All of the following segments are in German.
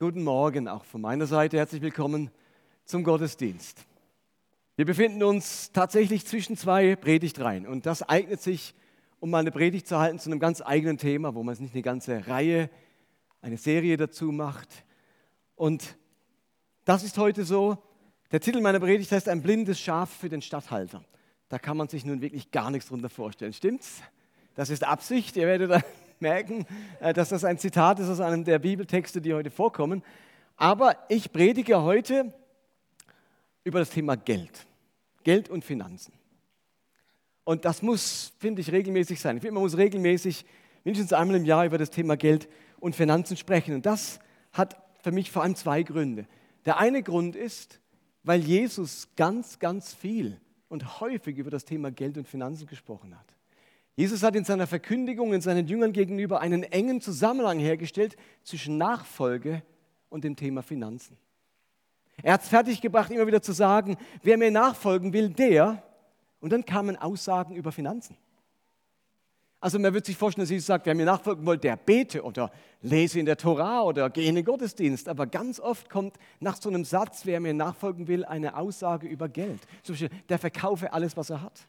Guten Morgen auch von meiner Seite. Herzlich willkommen zum Gottesdienst. Wir befinden uns tatsächlich zwischen zwei Predigtreihen und das eignet sich, um mal eine Predigt zu halten zu einem ganz eigenen Thema, wo man es nicht eine ganze Reihe, eine Serie dazu macht. Und das ist heute so. Der Titel meiner Predigt heißt Ein blindes Schaf für den Statthalter. Da kann man sich nun wirklich gar nichts drunter vorstellen. Stimmt's? Das ist Absicht. Ihr werdet merken, äh, dass das ein Zitat ist aus einem der Bibeltexte, die heute vorkommen. Aber ich predige heute über das Thema Geld. Geld und Finanzen. Und das muss, finde ich, regelmäßig sein. Ich finde, man muss regelmäßig, mindestens einmal im Jahr, über das Thema Geld und Finanzen sprechen. Und das hat für mich vor allem zwei Gründe. Der eine Grund ist, weil Jesus ganz, ganz viel und häufig über das Thema Geld und Finanzen gesprochen hat. Jesus hat in seiner Verkündigung in seinen Jüngern gegenüber einen engen Zusammenhang hergestellt zwischen Nachfolge und dem Thema Finanzen. Er hat es fertiggebracht, immer wieder zu sagen, wer mir nachfolgen will, der. Und dann kamen Aussagen über Finanzen. Also man wird sich vorstellen, dass Jesus sagt, wer mir nachfolgen will, der bete oder lese in der Tora oder gehe in den Gottesdienst. Aber ganz oft kommt nach so einem Satz, wer mir nachfolgen will, eine Aussage über Geld. Zum Beispiel, der verkaufe alles, was er hat.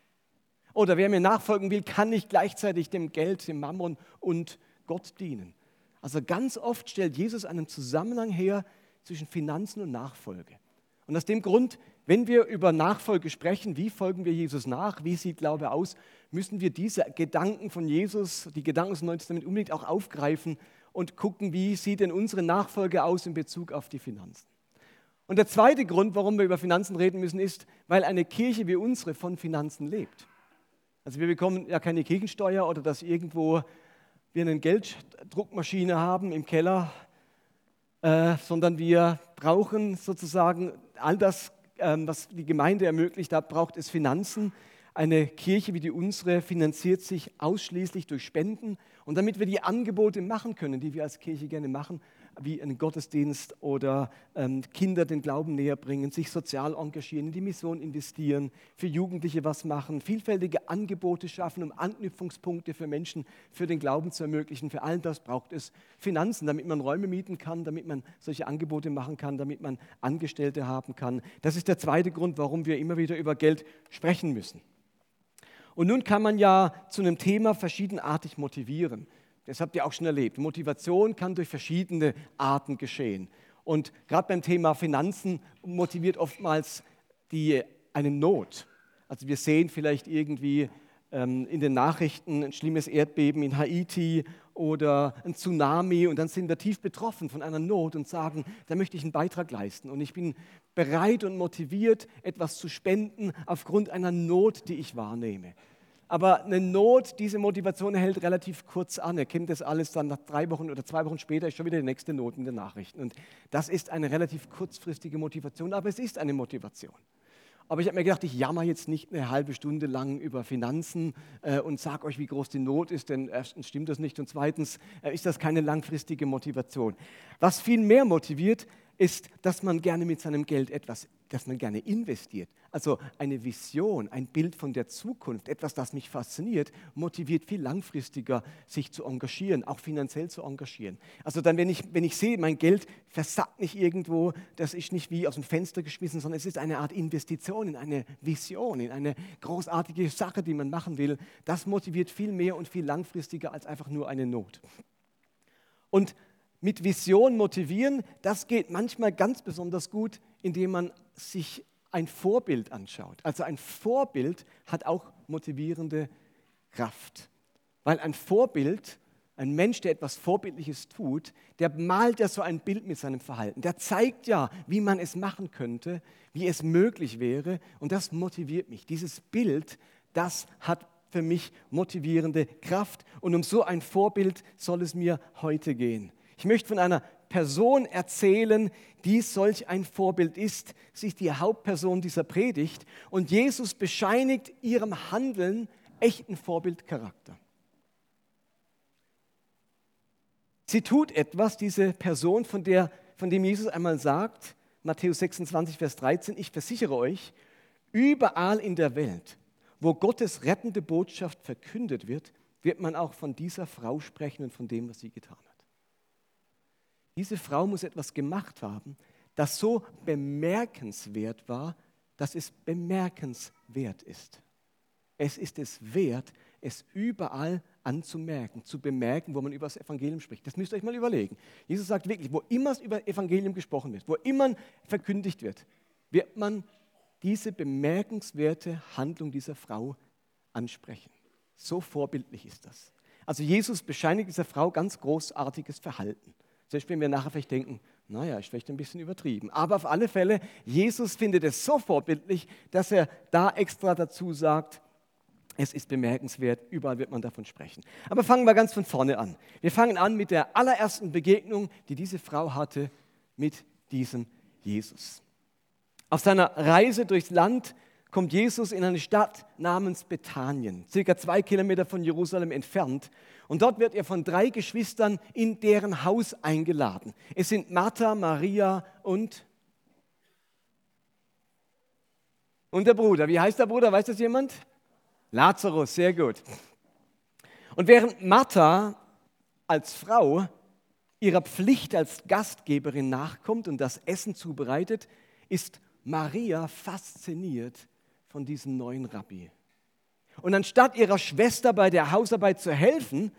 Oder wer mir nachfolgen will, kann nicht gleichzeitig dem Geld, dem Mammon und Gott dienen. Also ganz oft stellt Jesus einen Zusammenhang her zwischen Finanzen und Nachfolge. Und aus dem Grund, wenn wir über Nachfolge sprechen, wie folgen wir Jesus nach, wie sieht Glaube aus, müssen wir diese Gedanken von Jesus, die Gedanken des Neuen Testaments unbedingt auch aufgreifen und gucken, wie sieht denn unsere Nachfolge aus in Bezug auf die Finanzen. Und der zweite Grund, warum wir über Finanzen reden müssen, ist, weil eine Kirche wie unsere von Finanzen lebt. Also wir bekommen ja keine Kirchensteuer oder dass irgendwo wir eine Gelddruckmaschine haben im Keller, äh, sondern wir brauchen sozusagen all das, ähm, was die Gemeinde ermöglicht, da braucht es Finanzen. Eine Kirche wie die unsere finanziert sich ausschließlich durch Spenden. Und damit wir die Angebote machen können, die wir als Kirche gerne machen, wie einen Gottesdienst oder ähm, Kinder den Glauben näher bringen, sich sozial engagieren, in die Mission investieren, für Jugendliche was machen, vielfältige Angebote schaffen, um Anknüpfungspunkte für Menschen für den Glauben zu ermöglichen. Für all das braucht es Finanzen, damit man Räume mieten kann, damit man solche Angebote machen kann, damit man Angestellte haben kann. Das ist der zweite Grund, warum wir immer wieder über Geld sprechen müssen. Und nun kann man ja zu einem Thema verschiedenartig motivieren. Das habt ihr auch schon erlebt. Motivation kann durch verschiedene Arten geschehen. Und gerade beim Thema Finanzen motiviert oftmals die, eine Not. Also wir sehen vielleicht irgendwie ähm, in den Nachrichten ein schlimmes Erdbeben in Haiti oder ein Tsunami und dann sind wir tief betroffen von einer Not und sagen, da möchte ich einen Beitrag leisten und ich bin bereit und motiviert, etwas zu spenden aufgrund einer Not, die ich wahrnehme. Aber eine Not, diese Motivation hält relativ kurz an. Er kennt das alles dann nach drei Wochen oder zwei Wochen später ist schon wieder die nächste Not in den Nachrichten. Und das ist eine relativ kurzfristige Motivation, aber es ist eine Motivation. Aber ich habe mir gedacht, ich jammer jetzt nicht eine halbe Stunde lang über Finanzen äh, und sage euch, wie groß die Not ist, denn erstens stimmt das nicht und zweitens äh, ist das keine langfristige Motivation. Was viel mehr motiviert, ist, dass man gerne mit seinem Geld etwas, dass man gerne investiert. Also eine Vision, ein Bild von der Zukunft, etwas, das mich fasziniert, motiviert viel langfristiger, sich zu engagieren, auch finanziell zu engagieren. Also dann, wenn ich, wenn ich sehe, mein Geld versackt nicht irgendwo, das ist nicht wie aus dem Fenster geschmissen, sondern es ist eine Art Investition in eine Vision, in eine großartige Sache, die man machen will, das motiviert viel mehr und viel langfristiger als einfach nur eine Not. Und mit Vision motivieren, das geht manchmal ganz besonders gut, indem man sich ein Vorbild anschaut. Also ein Vorbild hat auch motivierende Kraft. Weil ein Vorbild, ein Mensch, der etwas Vorbildliches tut, der malt ja so ein Bild mit seinem Verhalten. Der zeigt ja, wie man es machen könnte, wie es möglich wäre. Und das motiviert mich. Dieses Bild, das hat für mich motivierende Kraft. Und um so ein Vorbild soll es mir heute gehen. Ich möchte von einer Person erzählen, die solch ein Vorbild ist. Ist die Hauptperson dieser Predigt. Und Jesus bescheinigt ihrem Handeln echten Vorbildcharakter. Sie tut etwas, diese Person, von, der, von dem Jesus einmal sagt, Matthäus 26, Vers 13, ich versichere euch, überall in der Welt, wo Gottes rettende Botschaft verkündet wird, wird man auch von dieser Frau sprechen und von dem, was sie getan hat. Diese Frau muss etwas gemacht haben, das so bemerkenswert war, dass es bemerkenswert ist. Es ist es wert, es überall anzumerken, zu bemerken, wo man über das Evangelium spricht. Das müsst ihr euch mal überlegen. Jesus sagt wirklich, wo immer über Evangelium gesprochen wird, wo immer verkündigt wird, wird man diese bemerkenswerte Handlung dieser Frau ansprechen. So vorbildlich ist das. Also Jesus bescheinigt dieser Frau ganz großartiges Verhalten. Selbst wenn wir nachher vielleicht denken, naja, ist vielleicht ein bisschen übertrieben. Aber auf alle Fälle, Jesus findet es so vorbildlich, dass er da extra dazu sagt, es ist bemerkenswert, überall wird man davon sprechen. Aber fangen wir ganz von vorne an. Wir fangen an mit der allerersten Begegnung, die diese Frau hatte mit diesem Jesus. Auf seiner Reise durchs Land kommt Jesus in eine Stadt namens Bethanien, circa zwei Kilometer von Jerusalem entfernt. Und dort wird er von drei Geschwistern in deren Haus eingeladen. Es sind Martha, Maria und, und der Bruder. Wie heißt der Bruder? Weiß das jemand? Lazarus, sehr gut. Und während Martha als Frau ihrer Pflicht als Gastgeberin nachkommt und das Essen zubereitet, ist Maria fasziniert von diesem neuen Rabbi. Und anstatt ihrer Schwester bei der Hausarbeit zu helfen,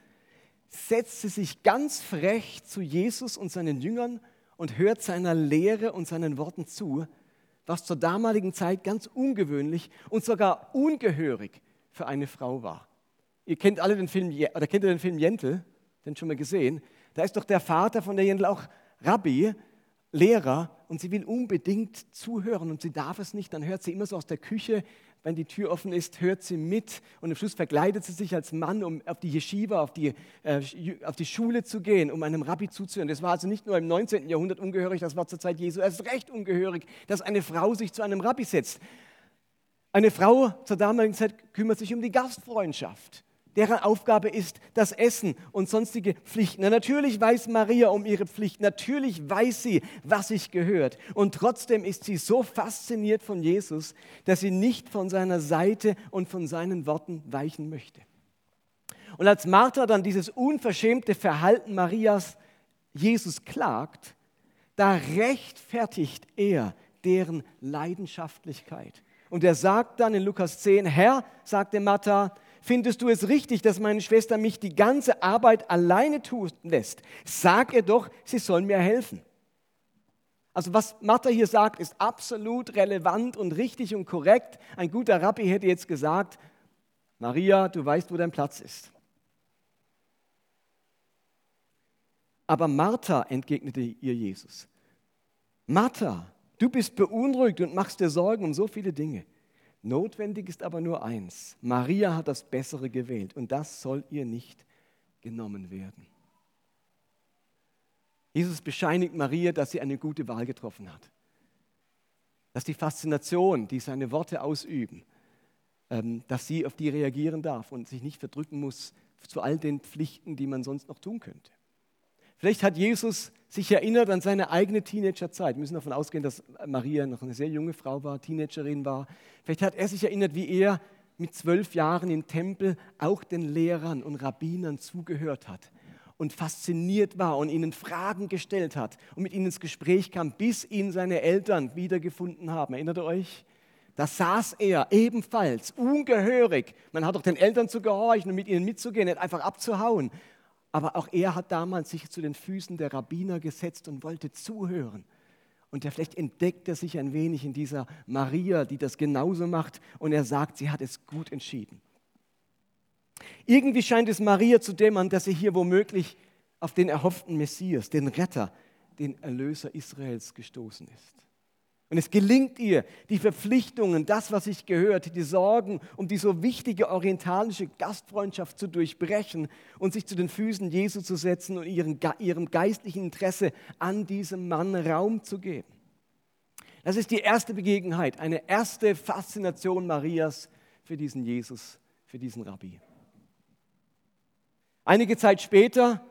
setzt sie sich ganz frech zu Jesus und seinen Jüngern und hört seiner Lehre und seinen Worten zu, was zur damaligen Zeit ganz ungewöhnlich und sogar ungehörig für eine Frau war. Ihr kennt alle den Film, oder kennt ihr den Film Jentel, den schon mal gesehen? Da ist doch der Vater von der Jentel auch Rabbi, Lehrer, und sie will unbedingt zuhören und sie darf es nicht. Dann hört sie immer so aus der Küche, wenn die Tür offen ist, hört sie mit und am Schluss verkleidet sie sich als Mann, um auf die Yeshiva, auf die, äh, auf die Schule zu gehen, um einem Rabbi zuzuhören. Das war also nicht nur im 19. Jahrhundert ungehörig, das war zur Zeit Jesu erst recht ungehörig, dass eine Frau sich zu einem Rabbi setzt. Eine Frau zur damaligen Zeit kümmert sich um die Gastfreundschaft. Deren Aufgabe ist das Essen und sonstige Pflichten. Na, natürlich weiß Maria um ihre Pflicht, natürlich weiß sie, was sich gehört. Und trotzdem ist sie so fasziniert von Jesus, dass sie nicht von seiner Seite und von seinen Worten weichen möchte. Und als Martha dann dieses unverschämte Verhalten Marias Jesus klagt, da rechtfertigt er deren Leidenschaftlichkeit. Und er sagt dann in Lukas 10, Herr, sagte Martha, findest du es richtig, dass meine Schwester mich die ganze Arbeit alleine tun lässt? Sag ihr doch, sie soll mir helfen. Also was Martha hier sagt, ist absolut relevant und richtig und korrekt. Ein guter Rabbi hätte jetzt gesagt, Maria, du weißt, wo dein Platz ist. Aber Martha entgegnete ihr Jesus. Martha, Du bist beunruhigt und machst dir Sorgen um so viele Dinge. Notwendig ist aber nur eins. Maria hat das Bessere gewählt und das soll ihr nicht genommen werden. Jesus bescheinigt Maria, dass sie eine gute Wahl getroffen hat. Dass die Faszination, die seine Worte ausüben, ähm, dass sie auf die reagieren darf und sich nicht verdrücken muss zu all den Pflichten, die man sonst noch tun könnte. Vielleicht hat Jesus sich erinnert an seine eigene Teenagerzeit. Wir müssen davon ausgehen, dass Maria noch eine sehr junge Frau war, Teenagerin war. Vielleicht hat er sich erinnert, wie er mit zwölf Jahren im Tempel auch den Lehrern und Rabbinern zugehört hat und fasziniert war und ihnen Fragen gestellt hat und mit ihnen ins Gespräch kam, bis ihn seine Eltern wiedergefunden haben. Erinnert ihr euch? Da saß er ebenfalls ungehörig. Man hat doch den Eltern zu gehorchen und mit ihnen mitzugehen, nicht einfach abzuhauen. Aber auch er hat damals sich zu den Füßen der Rabbiner gesetzt und wollte zuhören. Und er vielleicht entdeckt er sich ein wenig in dieser Maria, die das genauso macht. Und er sagt, sie hat es gut entschieden. Irgendwie scheint es Maria zu dämmern, dass sie hier womöglich auf den erhofften Messias, den Retter, den Erlöser Israels gestoßen ist. Und es gelingt ihr, die Verpflichtungen, das, was sich gehört, die Sorgen um die so wichtige orientalische Gastfreundschaft zu durchbrechen und sich zu den Füßen Jesu zu setzen und ihren, ihrem geistlichen Interesse an diesem Mann Raum zu geben. Das ist die erste Begebenheit, eine erste Faszination Marias für diesen Jesus, für diesen Rabbi. Einige Zeit später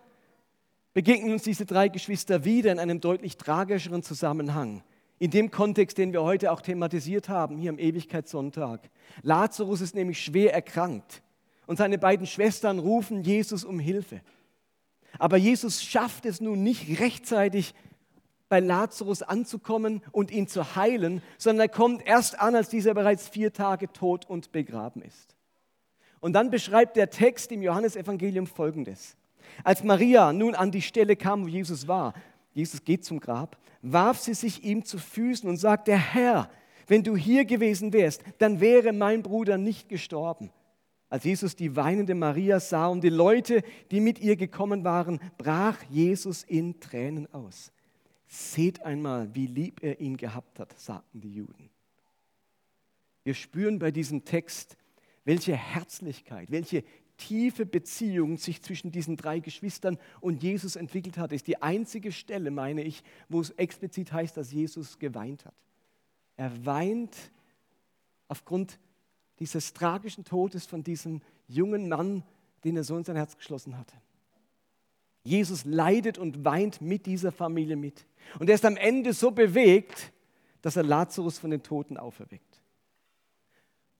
begegnen uns diese drei Geschwister wieder in einem deutlich tragischeren Zusammenhang in dem Kontext, den wir heute auch thematisiert haben, hier am Ewigkeitssonntag. Lazarus ist nämlich schwer erkrankt und seine beiden Schwestern rufen Jesus um Hilfe. Aber Jesus schafft es nun nicht rechtzeitig bei Lazarus anzukommen und ihn zu heilen, sondern er kommt erst an, als dieser bereits vier Tage tot und begraben ist. Und dann beschreibt der Text im Johannesevangelium folgendes. Als Maria nun an die Stelle kam, wo Jesus war, Jesus geht zum Grab, warf sie sich ihm zu Füßen und sagte, Herr, wenn du hier gewesen wärst, dann wäre mein Bruder nicht gestorben. Als Jesus die weinende Maria sah und die Leute, die mit ihr gekommen waren, brach Jesus in Tränen aus. Seht einmal, wie lieb er ihn gehabt hat, sagten die Juden. Wir spüren bei diesem Text, welche Herzlichkeit, welche tiefe Beziehung sich zwischen diesen drei Geschwistern und Jesus entwickelt hat. Ist die einzige Stelle, meine ich, wo es explizit heißt, dass Jesus geweint hat. Er weint aufgrund dieses tragischen Todes von diesem jungen Mann, den er so in sein Herz geschlossen hatte. Jesus leidet und weint mit dieser Familie mit. Und er ist am Ende so bewegt, dass er Lazarus von den Toten auferweckt.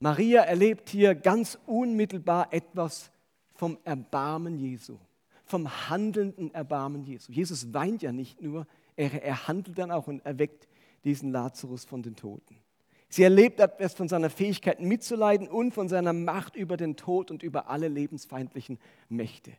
Maria erlebt hier ganz unmittelbar etwas vom Erbarmen Jesu, vom handelnden Erbarmen Jesu. Jesus weint ja nicht nur, er, er handelt dann auch und erweckt diesen Lazarus von den Toten. Sie erlebt etwas von seiner Fähigkeit mitzuleiden und von seiner Macht über den Tod und über alle lebensfeindlichen Mächte.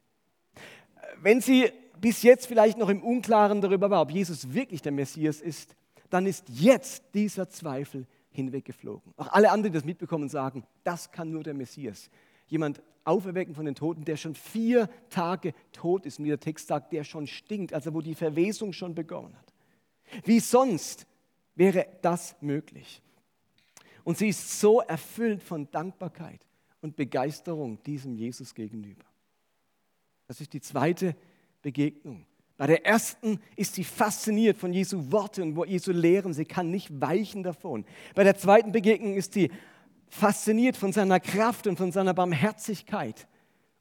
Wenn sie bis jetzt vielleicht noch im Unklaren darüber war, ob Jesus wirklich der Messias ist, dann ist jetzt dieser Zweifel hinweggeflogen. Auch alle anderen, die das mitbekommen, sagen, das kann nur der Messias. Jemand auferwecken von den Toten, der schon vier Tage tot ist, und wie der Text sagt, der schon stinkt, also wo die Verwesung schon begonnen hat. Wie sonst wäre das möglich? Und sie ist so erfüllt von Dankbarkeit und Begeisterung diesem Jesus gegenüber. Das ist die zweite Begegnung. Bei der ersten ist sie fasziniert von Jesu Worten und Jesu Lehren. Sie kann nicht weichen davon. Bei der zweiten Begegnung ist sie fasziniert von seiner Kraft und von seiner Barmherzigkeit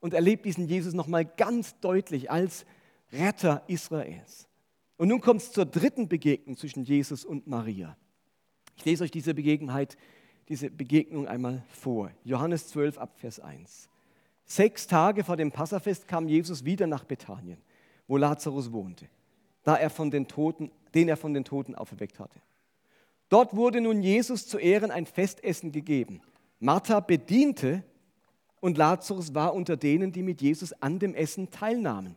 und erlebt diesen Jesus nochmal ganz deutlich als Retter Israels. Und nun kommt es zur dritten Begegnung zwischen Jesus und Maria. Ich lese euch diese Begebenheit, diese Begegnung einmal vor. Johannes 12 ab Vers 1. Sechs Tage vor dem Passafest kam Jesus wieder nach Bethanien wo Lazarus wohnte, da er von den Toten, den er von den Toten auferweckt hatte. Dort wurde nun Jesus zu Ehren ein Festessen gegeben. Martha bediente und Lazarus war unter denen, die mit Jesus an dem Essen teilnahmen.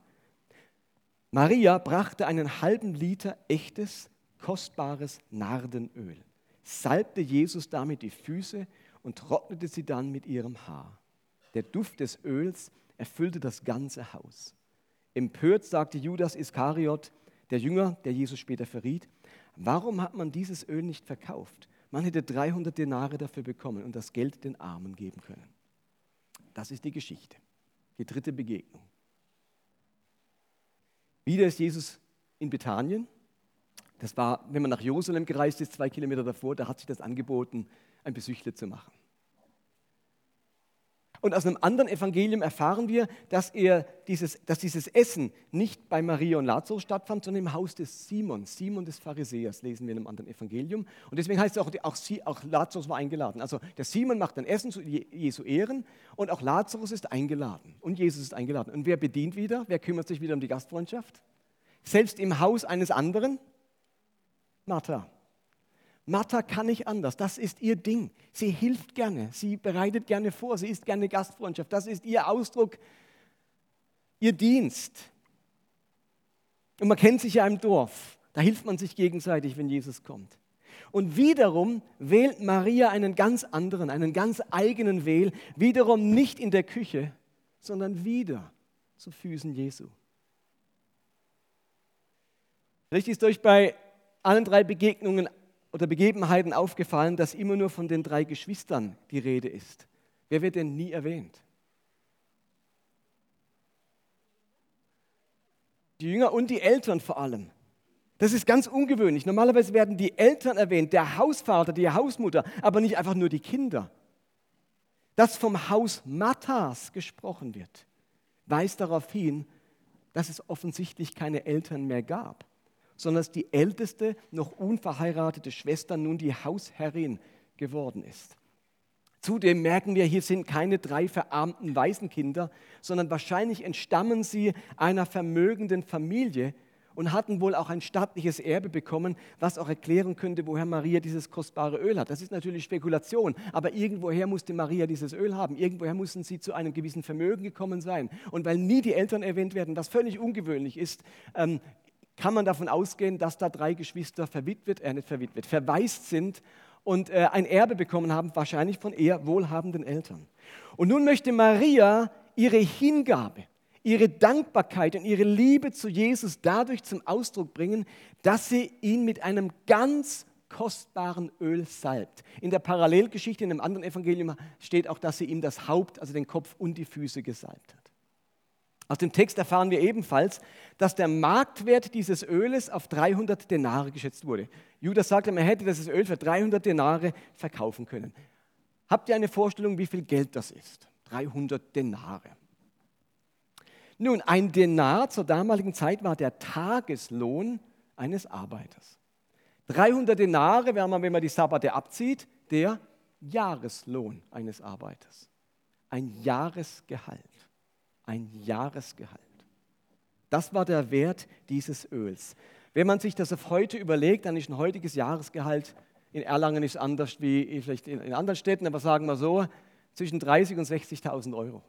Maria brachte einen halben Liter echtes, kostbares Nardenöl, salbte Jesus damit die Füße und trocknete sie dann mit ihrem Haar. Der Duft des Öls erfüllte das ganze Haus. Empört sagte Judas Iskariot, der Jünger, der Jesus später verriet, warum hat man dieses Öl nicht verkauft? Man hätte 300 Denare dafür bekommen und das Geld den Armen geben können. Das ist die Geschichte, die dritte Begegnung. Wieder ist Jesus in Bethanien. Das war, wenn man nach Jerusalem gereist ist, zwei Kilometer davor, da hat sich das angeboten, ein Besüchler zu machen. Und aus einem anderen Evangelium erfahren wir, dass, er dieses, dass dieses Essen nicht bei Maria und Lazarus stattfand, sondern im Haus des Simon, Simon des Pharisäers, lesen wir in einem anderen Evangelium. Und deswegen heißt es auch, auch, auch Lazarus war eingeladen. Also der Simon macht ein Essen zu Jesu Ehren und auch Lazarus ist eingeladen. Und Jesus ist eingeladen. Und wer bedient wieder? Wer kümmert sich wieder um die Gastfreundschaft? Selbst im Haus eines anderen? Martha. Martha kann nicht anders. Das ist ihr Ding. Sie hilft gerne. Sie bereitet gerne vor. Sie ist gerne Gastfreundschaft. Das ist ihr Ausdruck, ihr Dienst. Und man kennt sich ja im Dorf. Da hilft man sich gegenseitig, wenn Jesus kommt. Und wiederum wählt Maria einen ganz anderen, einen ganz eigenen Wähl. Wiederum nicht in der Küche, sondern wieder zu Füßen Jesu. Vielleicht ist euch bei allen drei Begegnungen oder Begebenheiten aufgefallen, dass immer nur von den drei Geschwistern die Rede ist. Wer wird denn nie erwähnt? Die Jünger und die Eltern vor allem. Das ist ganz ungewöhnlich. Normalerweise werden die Eltern erwähnt, der Hausvater, die Hausmutter, aber nicht einfach nur die Kinder. Dass vom Haus Matthas gesprochen wird, weist darauf hin, dass es offensichtlich keine Eltern mehr gab sondern dass die älteste, noch unverheiratete Schwester nun die Hausherrin geworden ist. Zudem merken wir, hier sind keine drei verarmten Waisenkinder, sondern wahrscheinlich entstammen sie einer vermögenden Familie und hatten wohl auch ein stattliches Erbe bekommen, was auch erklären könnte, woher Maria dieses kostbare Öl hat. Das ist natürlich Spekulation, aber irgendwoher musste Maria dieses Öl haben. Irgendwoher mussten sie zu einem gewissen Vermögen gekommen sein. Und weil nie die Eltern erwähnt werden, was völlig ungewöhnlich ist, ähm, kann man davon ausgehen, dass da drei Geschwister verwitwet, äh nicht verwitwet, verwaist sind und äh, ein Erbe bekommen haben, wahrscheinlich von eher wohlhabenden Eltern. Und nun möchte Maria ihre Hingabe, ihre Dankbarkeit und ihre Liebe zu Jesus dadurch zum Ausdruck bringen, dass sie ihn mit einem ganz kostbaren Öl salbt. In der Parallelgeschichte in einem anderen Evangelium steht auch, dass sie ihm das Haupt, also den Kopf und die Füße gesalbt hat. Aus dem Text erfahren wir ebenfalls, dass der Marktwert dieses Öles auf 300 Denare geschätzt wurde. Judas sagte, man hätte dieses Öl für 300 Denare verkaufen können. Habt ihr eine Vorstellung, wie viel Geld das ist? 300 Denare. Nun, ein Denar zur damaligen Zeit war der Tageslohn eines Arbeiters. 300 Denare wäre man, wenn man die Sabbate abzieht, der Jahreslohn eines Arbeiters. Ein Jahresgehalt. Ein Jahresgehalt. Das war der Wert dieses Öls. Wenn man sich das auf heute überlegt, dann ist ein heutiges Jahresgehalt in Erlangen ist anders wie vielleicht in anderen Städten, aber sagen wir so, zwischen 30 und 60.000 Euro.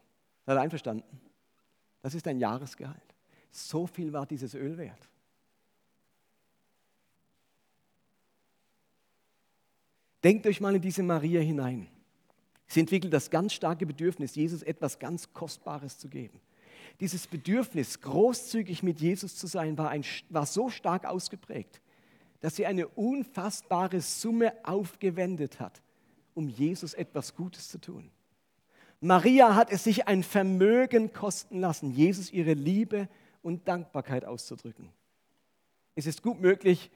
Seid ihr einverstanden? Das ist ein Jahresgehalt. So viel war dieses Öl wert. Denkt euch mal in diese Maria hinein. Sie entwickelt das ganz starke Bedürfnis, Jesus etwas ganz Kostbares zu geben. Dieses Bedürfnis, großzügig mit Jesus zu sein, war, ein, war so stark ausgeprägt, dass sie eine unfassbare Summe aufgewendet hat, um Jesus etwas Gutes zu tun. Maria hat es sich ein Vermögen kosten lassen, Jesus ihre Liebe und Dankbarkeit auszudrücken. Es ist gut möglich,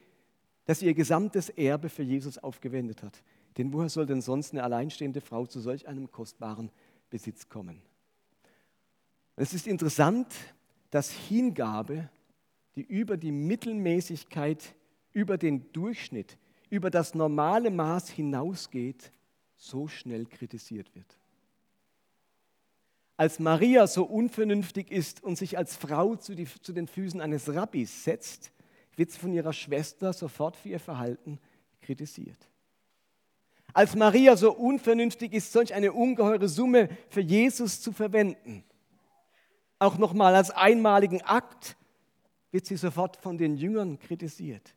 dass sie ihr gesamtes Erbe für Jesus aufgewendet hat. Denn woher soll denn sonst eine alleinstehende Frau zu solch einem kostbaren Besitz kommen? Es ist interessant, dass Hingabe, die über die Mittelmäßigkeit, über den Durchschnitt, über das normale Maß hinausgeht, so schnell kritisiert wird. Als Maria so unvernünftig ist und sich als Frau zu, die, zu den Füßen eines Rabbis setzt, wird sie von ihrer Schwester sofort für ihr Verhalten kritisiert. Als Maria so unvernünftig ist, solch eine ungeheure Summe für Jesus zu verwenden, auch nochmal als einmaligen Akt, wird sie sofort von den Jüngern kritisiert.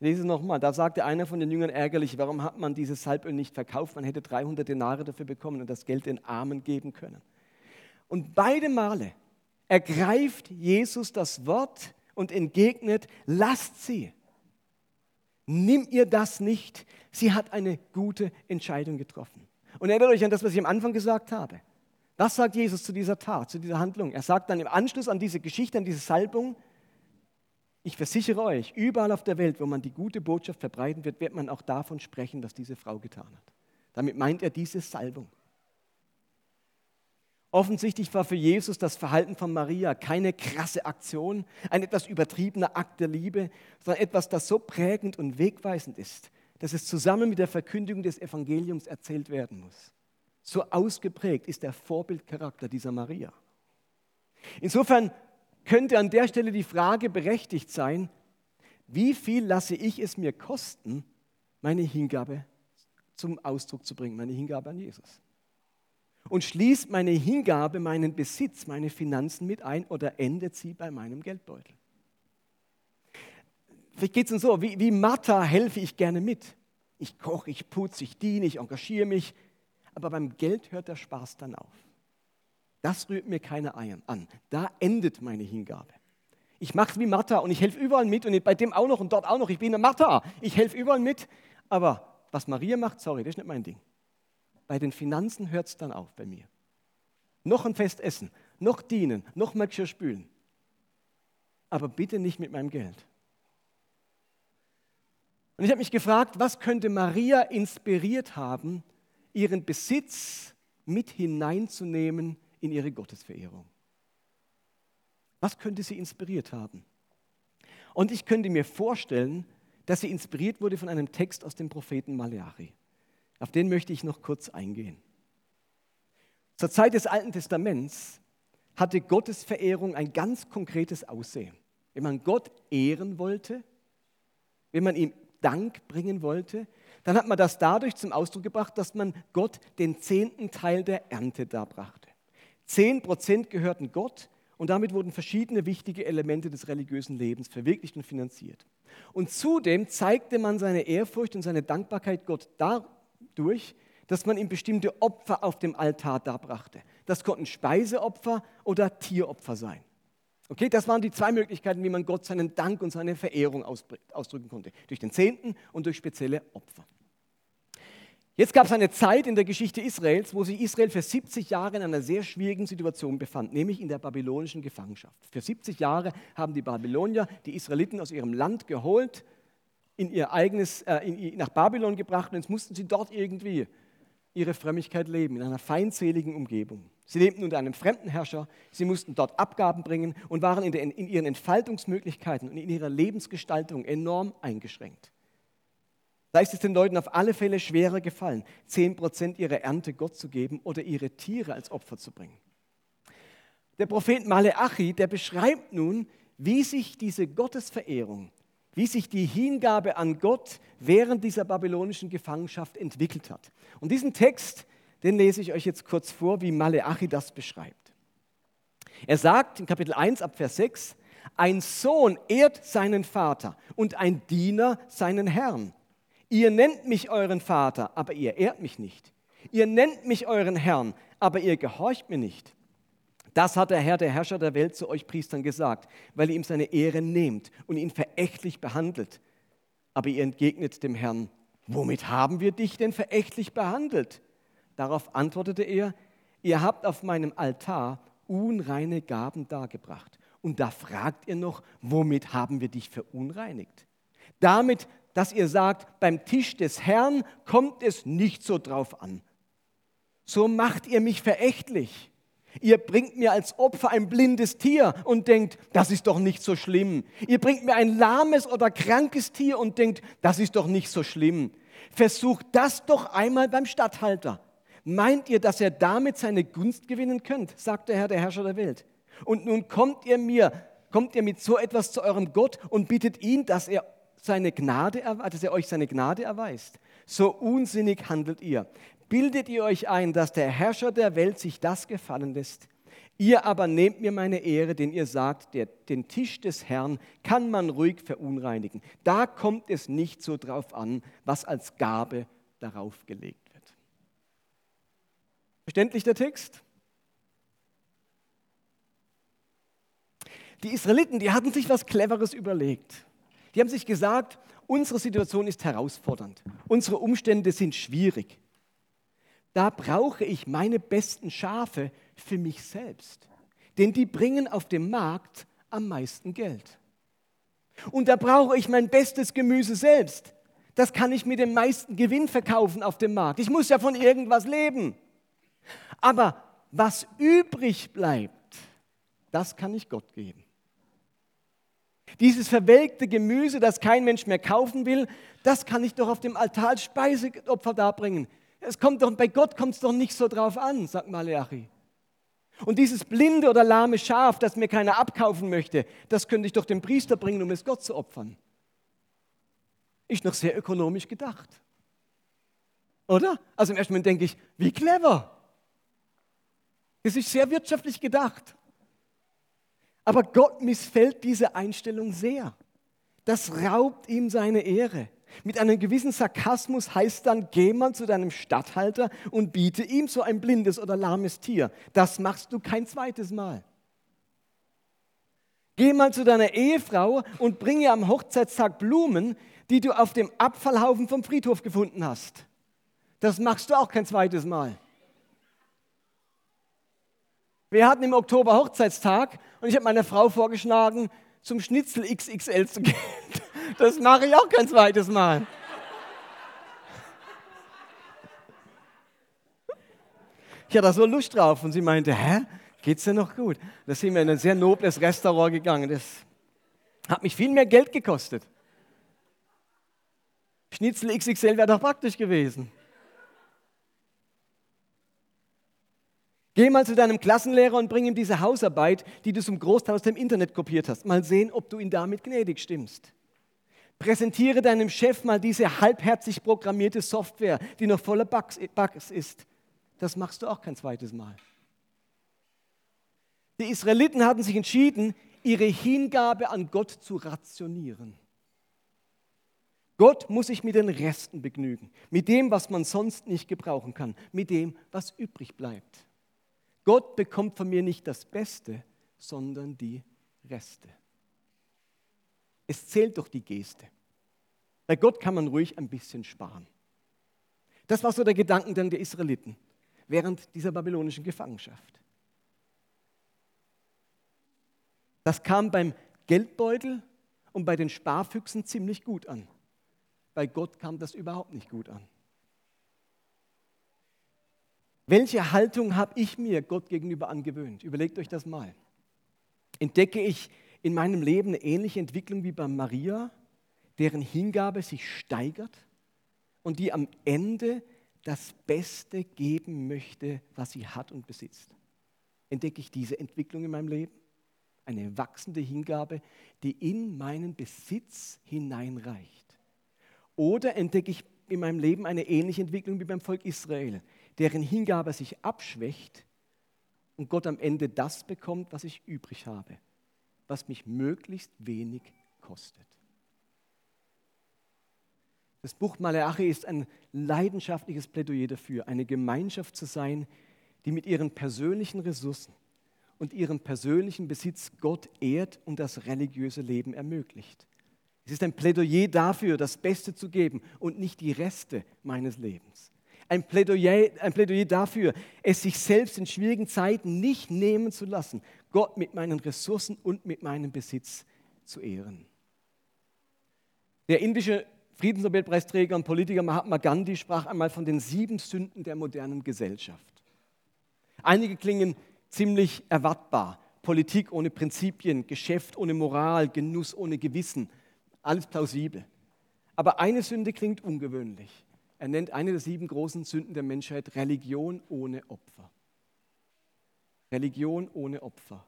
Lese nochmal, da sagte einer von den Jüngern ärgerlich, warum hat man dieses Salböl nicht verkauft? Man hätte 300 Denare dafür bekommen und das Geld den Armen geben können. Und beide Male ergreift Jesus das Wort und entgegnet, lasst sie. Nimm ihr das nicht. Sie hat eine gute Entscheidung getroffen. Und erinnert euch an das, was ich am Anfang gesagt habe. Was sagt Jesus zu dieser Tat, zu dieser Handlung? Er sagt dann im Anschluss an diese Geschichte, an diese Salbung, ich versichere euch, überall auf der Welt, wo man die gute Botschaft verbreiten wird, wird man auch davon sprechen, was diese Frau getan hat. Damit meint er diese Salbung. Offensichtlich war für Jesus das Verhalten von Maria keine krasse Aktion, ein etwas übertriebener Akt der Liebe, sondern etwas, das so prägend und wegweisend ist, dass es zusammen mit der Verkündigung des Evangeliums erzählt werden muss. So ausgeprägt ist der Vorbildcharakter dieser Maria. Insofern könnte an der Stelle die Frage berechtigt sein, wie viel lasse ich es mir kosten, meine Hingabe zum Ausdruck zu bringen, meine Hingabe an Jesus? Und schließt meine Hingabe, meinen Besitz, meine Finanzen mit ein oder endet sie bei meinem Geldbeutel? Vielleicht geht es uns so, wie, wie Martha helfe ich gerne mit. Ich koche, ich putze, ich diene, ich engagiere mich, aber beim Geld hört der Spaß dann auf. Das rührt mir keine Eiern an. Da endet meine Hingabe. Ich mache es wie Martha und ich helfe überall mit und bei dem auch noch und dort auch noch. Ich bin eine Martha. Ich helfe überall mit. Aber was Maria macht, sorry, das ist nicht mein Ding. Bei den Finanzen hört es dann auf bei mir. Noch ein Fest essen, noch dienen, noch mal Geschirr spülen. Aber bitte nicht mit meinem Geld. Und ich habe mich gefragt, was könnte Maria inspiriert haben, ihren Besitz mit hineinzunehmen in ihre Gottesverehrung? Was könnte sie inspiriert haben? Und ich könnte mir vorstellen, dass sie inspiriert wurde von einem Text aus dem Propheten Malachi. Auf den möchte ich noch kurz eingehen. Zur Zeit des Alten Testaments hatte Gottes Verehrung ein ganz konkretes Aussehen. Wenn man Gott ehren wollte, wenn man ihm Dank bringen wollte, dann hat man das dadurch zum Ausdruck gebracht, dass man Gott den zehnten Teil der Ernte darbrachte. Zehn Prozent gehörten Gott und damit wurden verschiedene wichtige Elemente des religiösen Lebens verwirklicht und finanziert. Und zudem zeigte man seine Ehrfurcht und seine Dankbarkeit Gott dadurch, dass man ihm bestimmte Opfer auf dem Altar darbrachte. Das konnten Speiseopfer oder Tieropfer sein. Okay, das waren die zwei Möglichkeiten, wie man Gott seinen Dank und seine Verehrung ausdrücken konnte. Durch den Zehnten und durch spezielle Opfer. Jetzt gab es eine Zeit in der Geschichte Israels, wo sich Israel für 70 Jahre in einer sehr schwierigen Situation befand, nämlich in der babylonischen Gefangenschaft. Für 70 Jahre haben die Babylonier die Israeliten aus ihrem Land geholt, in ihr eigenes, äh, in, nach Babylon gebracht und jetzt mussten sie dort irgendwie ihre Frömmigkeit leben, in einer feindseligen Umgebung. Sie lebten unter einem fremden Herrscher, sie mussten dort Abgaben bringen und waren in, der, in ihren Entfaltungsmöglichkeiten und in ihrer Lebensgestaltung enorm eingeschränkt. Da ist es den Leuten auf alle Fälle schwerer gefallen, 10% ihrer Ernte Gott zu geben oder ihre Tiere als Opfer zu bringen. Der Prophet Maleachi, der beschreibt nun, wie sich diese Gottesverehrung, wie sich die Hingabe an Gott während dieser babylonischen Gefangenschaft entwickelt hat. Und diesen Text, den lese ich euch jetzt kurz vor, wie Maleachi das beschreibt. Er sagt in Kapitel 1 ab Vers 6, ein Sohn ehrt seinen Vater und ein Diener seinen Herrn. Ihr nennt mich euren Vater, aber ihr ehrt mich nicht. Ihr nennt mich euren Herrn, aber ihr gehorcht mir nicht. Das hat der Herr, der Herrscher der Welt, zu euch Priestern gesagt, weil ihr ihm seine Ehre nehmt und ihn verächtlich behandelt. Aber ihr entgegnet dem Herrn, womit haben wir dich denn verächtlich behandelt? Darauf antwortete er, ihr habt auf meinem Altar unreine Gaben dargebracht. Und da fragt ihr noch, womit haben wir dich verunreinigt? Damit, dass ihr sagt, beim Tisch des Herrn kommt es nicht so drauf an. So macht ihr mich verächtlich. Ihr bringt mir als Opfer ein blindes Tier und denkt, das ist doch nicht so schlimm. Ihr bringt mir ein lahmes oder krankes Tier und denkt, das ist doch nicht so schlimm. Versucht das doch einmal beim Statthalter. Meint ihr, dass ihr damit seine Gunst gewinnen könnt? sagt der Herr, der Herrscher der Welt. Und nun kommt ihr mir, kommt ihr mit so etwas zu eurem Gott und bittet ihn, dass er seine Gnade, dass er euch seine Gnade erweist. So unsinnig handelt ihr. Bildet ihr euch ein, dass der Herrscher der Welt sich das gefallen lässt? Ihr aber nehmt mir meine Ehre, denn ihr sagt, der, den Tisch des Herrn kann man ruhig verunreinigen. Da kommt es nicht so drauf an, was als Gabe darauf gelegt wird. Verständlich der Text? Die Israeliten, die hatten sich was Cleveres überlegt. Die haben sich gesagt, unsere Situation ist herausfordernd, unsere Umstände sind schwierig. Da brauche ich meine besten Schafe für mich selbst, denn die bringen auf dem Markt am meisten Geld. Und da brauche ich mein bestes Gemüse selbst. Das kann ich mit dem meisten Gewinn verkaufen auf dem Markt. Ich muss ja von irgendwas leben. Aber was übrig bleibt, das kann ich Gott geben. Dieses verwelkte Gemüse, das kein Mensch mehr kaufen will, das kann ich doch auf dem Altar als Speiseopfer darbringen. Es kommt doch, bei Gott kommt es doch nicht so drauf an, sagt Maleachi. Und dieses blinde oder lahme Schaf, das mir keiner abkaufen möchte, das könnte ich doch dem Priester bringen, um es Gott zu opfern. Ist noch sehr ökonomisch gedacht. Oder? Also im ersten Moment denke ich, wie clever. Es ist sehr wirtschaftlich gedacht. Aber Gott missfällt diese Einstellung sehr. Das raubt ihm seine Ehre. Mit einem gewissen Sarkasmus heißt dann, geh mal zu deinem Statthalter und biete ihm so ein blindes oder lahmes Tier. Das machst du kein zweites Mal. Geh mal zu deiner Ehefrau und bringe am Hochzeitstag Blumen, die du auf dem Abfallhaufen vom Friedhof gefunden hast. Das machst du auch kein zweites Mal. Wir hatten im Oktober Hochzeitstag und ich habe meiner Frau vorgeschlagen, zum Schnitzel XXL zu gehen. Das mache ich auch kein zweites Mal. Ich hatte so Lust drauf und sie meinte, hä, geht's dir noch gut? Da sind wir in ein sehr nobles Restaurant gegangen. Das hat mich viel mehr Geld gekostet. Schnitzel XXL wäre doch praktisch gewesen. Geh mal zu deinem Klassenlehrer und bring ihm diese Hausarbeit, die du zum Großteil aus dem Internet kopiert hast. Mal sehen, ob du ihn damit gnädig stimmst. Präsentiere deinem Chef mal diese halbherzig programmierte Software, die noch voller Bugs, Bugs ist. Das machst du auch kein zweites Mal. Die Israeliten hatten sich entschieden, ihre Hingabe an Gott zu rationieren. Gott muss sich mit den Resten begnügen, mit dem, was man sonst nicht gebrauchen kann, mit dem, was übrig bleibt. Gott bekommt von mir nicht das Beste, sondern die Reste. Es zählt doch die Geste. Bei Gott kann man ruhig ein bisschen sparen. Das war so der Gedankengang der Israeliten während dieser babylonischen Gefangenschaft. Das kam beim Geldbeutel und bei den Sparfüchsen ziemlich gut an. Bei Gott kam das überhaupt nicht gut an. Welche Haltung habe ich mir Gott gegenüber angewöhnt? Überlegt euch das mal. Entdecke ich in meinem Leben eine ähnliche Entwicklung wie bei Maria, deren Hingabe sich steigert und die am Ende das Beste geben möchte, was sie hat und besitzt? Entdecke ich diese Entwicklung in meinem Leben? Eine wachsende Hingabe, die in meinen Besitz hineinreicht. Oder entdecke ich in meinem Leben eine ähnliche Entwicklung wie beim Volk Israel, deren Hingabe sich abschwächt und Gott am Ende das bekommt, was ich übrig habe, was mich möglichst wenig kostet. Das Buch Maleachi ist ein leidenschaftliches Plädoyer dafür, eine Gemeinschaft zu sein, die mit ihren persönlichen Ressourcen und ihrem persönlichen Besitz Gott ehrt und das religiöse Leben ermöglicht. Es ist ein Plädoyer dafür, das Beste zu geben und nicht die Reste meines Lebens. Ein Plädoyer, ein Plädoyer dafür, es sich selbst in schwierigen Zeiten nicht nehmen zu lassen, Gott mit meinen Ressourcen und mit meinem Besitz zu ehren. Der indische Friedensnobelpreisträger und Politiker Mahatma Gandhi sprach einmal von den sieben Sünden der modernen Gesellschaft. Einige klingen ziemlich erwartbar. Politik ohne Prinzipien, Geschäft ohne Moral, Genuss ohne Gewissen, alles plausibel. Aber eine Sünde klingt ungewöhnlich. Er nennt eine der sieben großen Sünden der Menschheit Religion ohne Opfer. Religion ohne Opfer.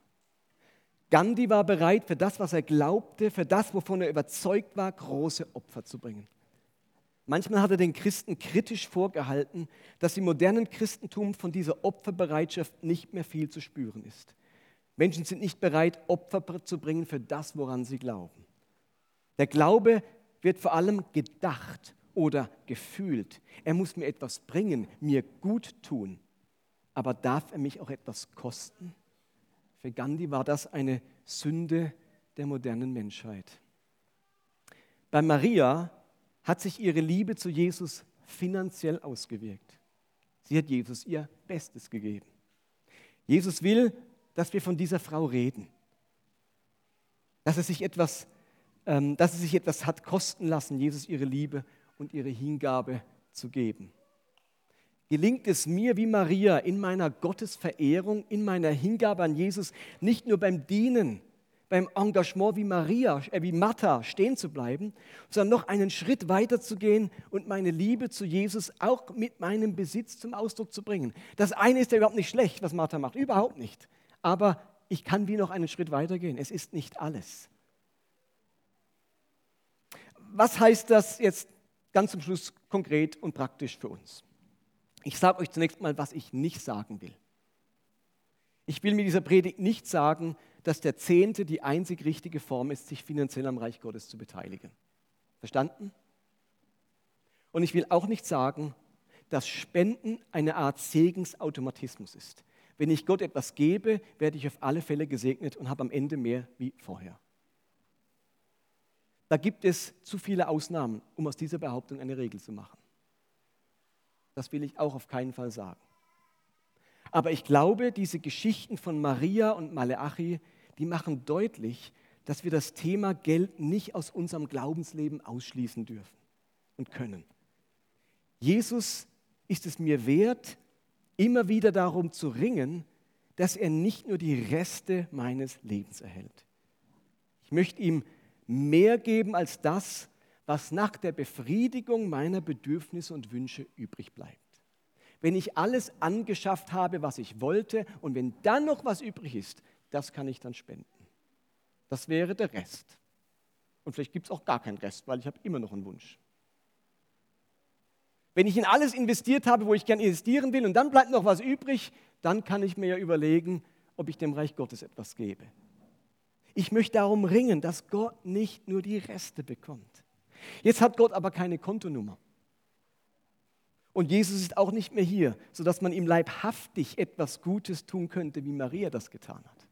Gandhi war bereit, für das, was er glaubte, für das, wovon er überzeugt war, große Opfer zu bringen. Manchmal hat er den Christen kritisch vorgehalten, dass im modernen Christentum von dieser Opferbereitschaft nicht mehr viel zu spüren ist. Menschen sind nicht bereit, Opfer zu bringen für das, woran sie glauben. Der Glaube wird vor allem gedacht oder gefühlt. Er muss mir etwas bringen, mir gut tun. Aber darf er mich auch etwas kosten? Für Gandhi war das eine Sünde der modernen Menschheit. Bei Maria hat sich ihre Liebe zu Jesus finanziell ausgewirkt. Sie hat Jesus ihr Bestes gegeben. Jesus will, dass wir von dieser Frau reden, dass er sich etwas ähm, dass sie sich etwas hat kosten lassen, Jesus ihre Liebe und ihre Hingabe zu geben. Gelingt es mir wie Maria in meiner Gottesverehrung, in meiner Hingabe an Jesus, nicht nur beim Dienen, beim Engagement wie Maria, äh, wie Martha stehen zu bleiben, sondern noch einen Schritt weiter zu gehen und meine Liebe zu Jesus auch mit meinem Besitz zum Ausdruck zu bringen. Das eine ist ja überhaupt nicht schlecht, was Martha macht, überhaupt nicht. Aber ich kann wie noch einen Schritt weiter gehen. Es ist nicht alles was heißt das jetzt ganz zum Schluss konkret und praktisch für uns? Ich sage euch zunächst mal, was ich nicht sagen will. Ich will mit dieser Predigt nicht sagen, dass der Zehnte die einzig richtige Form ist, sich finanziell am Reich Gottes zu beteiligen. Verstanden? Und ich will auch nicht sagen, dass Spenden eine Art Segensautomatismus ist. Wenn ich Gott etwas gebe, werde ich auf alle Fälle gesegnet und habe am Ende mehr wie vorher. Da gibt es zu viele Ausnahmen, um aus dieser Behauptung eine Regel zu machen. Das will ich auch auf keinen Fall sagen. Aber ich glaube, diese Geschichten von Maria und Maleachi, die machen deutlich, dass wir das Thema Geld nicht aus unserem Glaubensleben ausschließen dürfen und können. Jesus ist es mir wert, immer wieder darum zu ringen, dass er nicht nur die Reste meines Lebens erhält. Ich möchte ihm mehr geben als das, was nach der Befriedigung meiner Bedürfnisse und Wünsche übrig bleibt. Wenn ich alles angeschafft habe, was ich wollte, und wenn dann noch was übrig ist, das kann ich dann spenden. Das wäre der Rest. Und vielleicht gibt es auch gar keinen Rest, weil ich habe immer noch einen Wunsch. Wenn ich in alles investiert habe, wo ich gern investieren will, und dann bleibt noch was übrig, dann kann ich mir ja überlegen, ob ich dem Reich Gottes etwas gebe. Ich möchte darum ringen, dass Gott nicht nur die Reste bekommt. Jetzt hat Gott aber keine Kontonummer. Und Jesus ist auch nicht mehr hier, sodass man ihm leibhaftig etwas Gutes tun könnte, wie Maria das getan hat.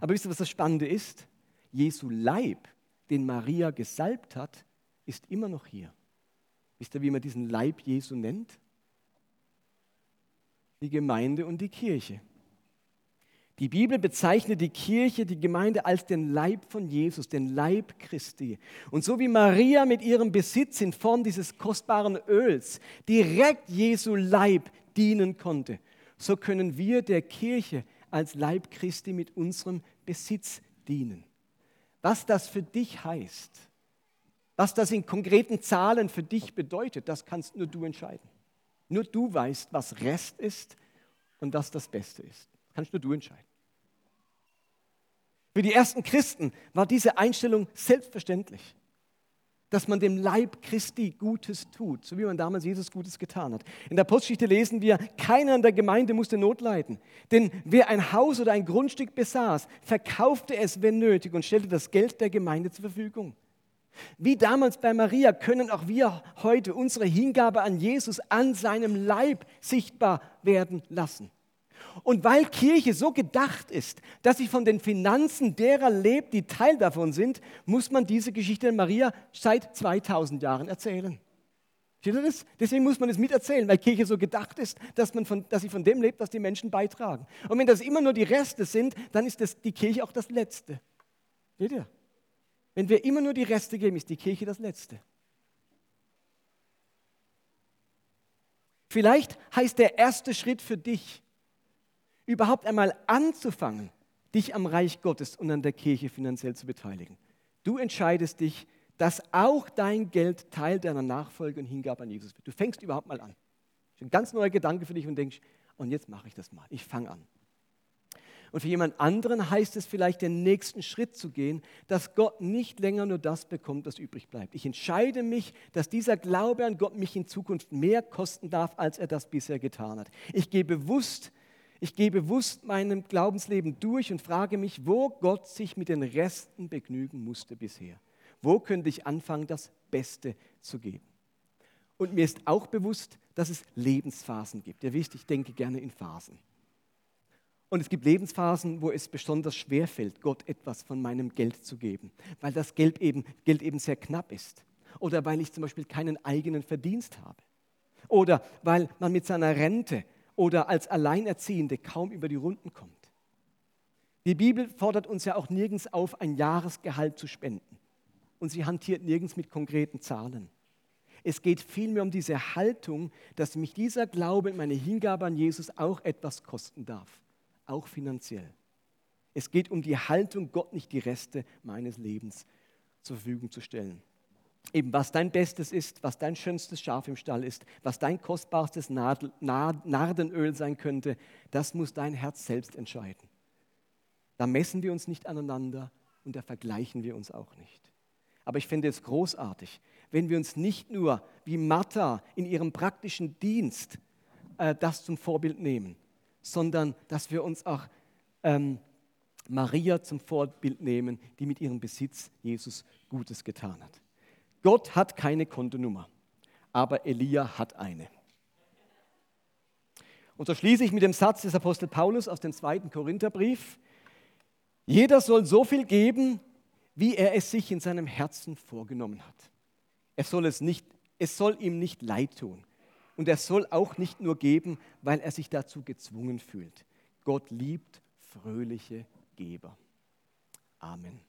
Aber wisst ihr, was das Spannende ist? Jesu Leib, den Maria gesalbt hat, ist immer noch hier. Wisst ihr, wie man diesen Leib Jesu nennt? Die Gemeinde und die Kirche. Die Bibel bezeichnet die Kirche, die Gemeinde als den Leib von Jesus, den Leib Christi. Und so wie Maria mit ihrem Besitz in Form dieses kostbaren Öls direkt Jesu Leib dienen konnte, so können wir der Kirche als Leib Christi mit unserem Besitz dienen. Was das für dich heißt, was das in konkreten Zahlen für dich bedeutet, das kannst nur du entscheiden. Nur du weißt, was Rest ist und was das Beste ist. Kannst nur du entscheiden. Für die ersten Christen war diese Einstellung selbstverständlich, dass man dem Leib Christi Gutes tut, so wie man damals Jesus Gutes getan hat. In der Apostelgeschichte lesen wir, keiner in der Gemeinde musste Not leiden, denn wer ein Haus oder ein Grundstück besaß, verkaufte es, wenn nötig, und stellte das Geld der Gemeinde zur Verfügung. Wie damals bei Maria können auch wir heute unsere Hingabe an Jesus, an seinem Leib sichtbar werden lassen. Und weil Kirche so gedacht ist, dass sie von den Finanzen derer lebt, die Teil davon sind, muss man diese Geschichte der Maria seit 2000 Jahren erzählen. Steht ihr das? Deswegen muss man es miterzählen, weil Kirche so gedacht ist, dass, man von, dass sie von dem lebt, was die Menschen beitragen. Und wenn das immer nur die Reste sind, dann ist das, die Kirche auch das Letzte. Seht ihr? Wenn wir immer nur die Reste geben, ist die Kirche das Letzte. Vielleicht heißt der erste Schritt für dich, überhaupt einmal anzufangen, dich am Reich Gottes und an der Kirche finanziell zu beteiligen. Du entscheidest dich, dass auch dein Geld Teil deiner Nachfolge und Hingabe an Jesus wird. Du fängst überhaupt mal an. Das ist ein ganz neuer Gedanke für dich und denkst, und jetzt mache ich das mal. Ich fange an. Und für jemand anderen heißt es vielleicht, den nächsten Schritt zu gehen, dass Gott nicht länger nur das bekommt, was übrig bleibt. Ich entscheide mich, dass dieser Glaube an Gott mich in Zukunft mehr kosten darf, als er das bisher getan hat. Ich gehe bewusst ich gehe bewusst meinem Glaubensleben durch und frage mich, wo Gott sich mit den Resten begnügen musste bisher. Wo könnte ich anfangen, das Beste zu geben? Und mir ist auch bewusst, dass es Lebensphasen gibt. Ihr wisst, ich denke gerne in Phasen. Und es gibt Lebensphasen, wo es besonders schwer fällt, Gott etwas von meinem Geld zu geben, weil das Geld eben, Geld eben sehr knapp ist. Oder weil ich zum Beispiel keinen eigenen Verdienst habe. Oder weil man mit seiner Rente oder als Alleinerziehende kaum über die Runden kommt. Die Bibel fordert uns ja auch nirgends auf, ein Jahresgehalt zu spenden. Und sie hantiert nirgends mit konkreten Zahlen. Es geht vielmehr um diese Haltung, dass mich dieser Glaube und meine Hingabe an Jesus auch etwas kosten darf, auch finanziell. Es geht um die Haltung, Gott nicht die Reste meines Lebens zur Verfügung zu stellen eben was dein Bestes ist, was dein schönstes Schaf im Stall ist, was dein kostbarstes Nardenöl sein könnte, das muss dein Herz selbst entscheiden. Da messen wir uns nicht aneinander und da vergleichen wir uns auch nicht. Aber ich finde es großartig, wenn wir uns nicht nur wie Martha in ihrem praktischen Dienst äh, das zum Vorbild nehmen, sondern dass wir uns auch ähm, Maria zum Vorbild nehmen, die mit ihrem Besitz Jesus Gutes getan hat. Gott hat keine Kontonummer, aber Elia hat eine. Und so schließe ich mit dem Satz des Apostel Paulus aus dem zweiten Korintherbrief. Jeder soll so viel geben, wie er es sich in seinem Herzen vorgenommen hat. Er soll es, nicht, es soll ihm nicht leid tun. Und er soll auch nicht nur geben, weil er sich dazu gezwungen fühlt. Gott liebt fröhliche Geber. Amen.